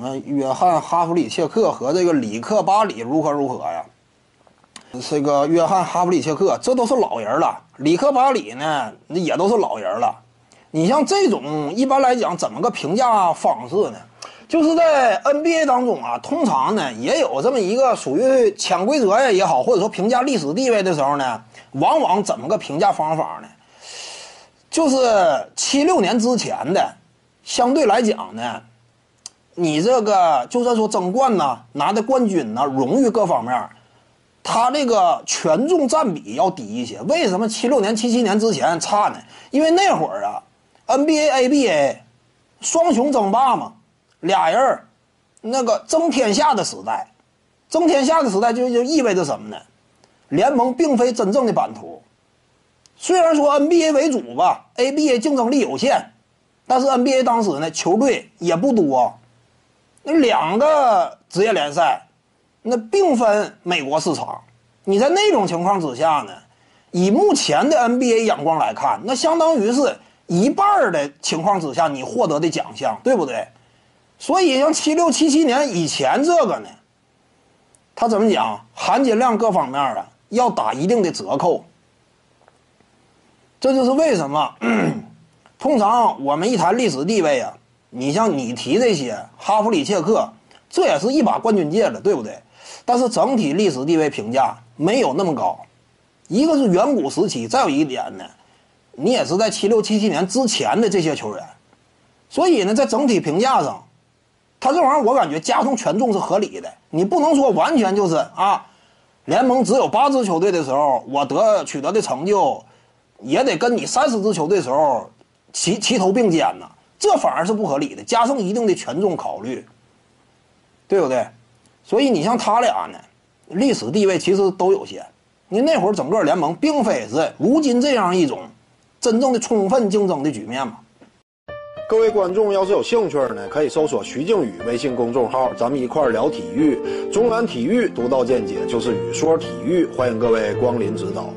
那约翰哈弗里切克和这个里克巴里如何如何呀？这个约翰哈弗里切克这都是老人了，里克巴里呢那也都是老人了。你像这种一般来讲怎么个评价方式呢？就是在 NBA 当中啊，通常呢也有这么一个属于潜规则呀也好，或者说评价历史地位的时候呢，往往怎么个评价方法呢？就是七六年之前的，相对来讲呢，你这个就算说争冠呐、拿的冠军呐、荣誉各方面，他这个权重占比要低一些。为什么七六年、七七年之前差呢？因为那会儿啊，NBA、ABA 双雄争霸嘛。俩人，那个争天下的时代，争天下的时代就就意味着什么呢？联盟并非真正的版图。虽然说 NBA 为主吧，ABA 竞争力有限，但是 NBA 当时呢球队也不多，那两个职业联赛，那并分美国市场。你在那种情况之下呢，以目前的 NBA 眼光来看，那相当于是一半的情况之下你获得的奖项，对不对？所以，像七六七七年以前这个呢，他怎么讲？含金量各方面啊，要打一定的折扣。这就是为什么，通常我们一谈历史地位啊，你像你提这些哈弗里切克，这也是一把冠军戒指，对不对？但是整体历史地位评价没有那么高。一个是远古时期，再有一点呢，你也是在七六七七年之前的这些球员，所以呢，在整体评价上。他这玩意儿，我感觉加重权重是合理的。你不能说完全就是啊，联盟只有八支球队的时候，我得取得的成就，也得跟你三十支球队时候齐齐头并肩呢。这反而是不合理的，加上一定的权重考虑，对不对？所以你像他俩呢，历史地位其实都有限。你那会儿整个联盟并非是如今这样一种真正的充分竞争的局面嘛。各位观众要是有兴趣呢，可以搜索徐静宇微信公众号，咱们一块儿聊体育。中南体育独到见解就是语说体育，欢迎各位光临指导。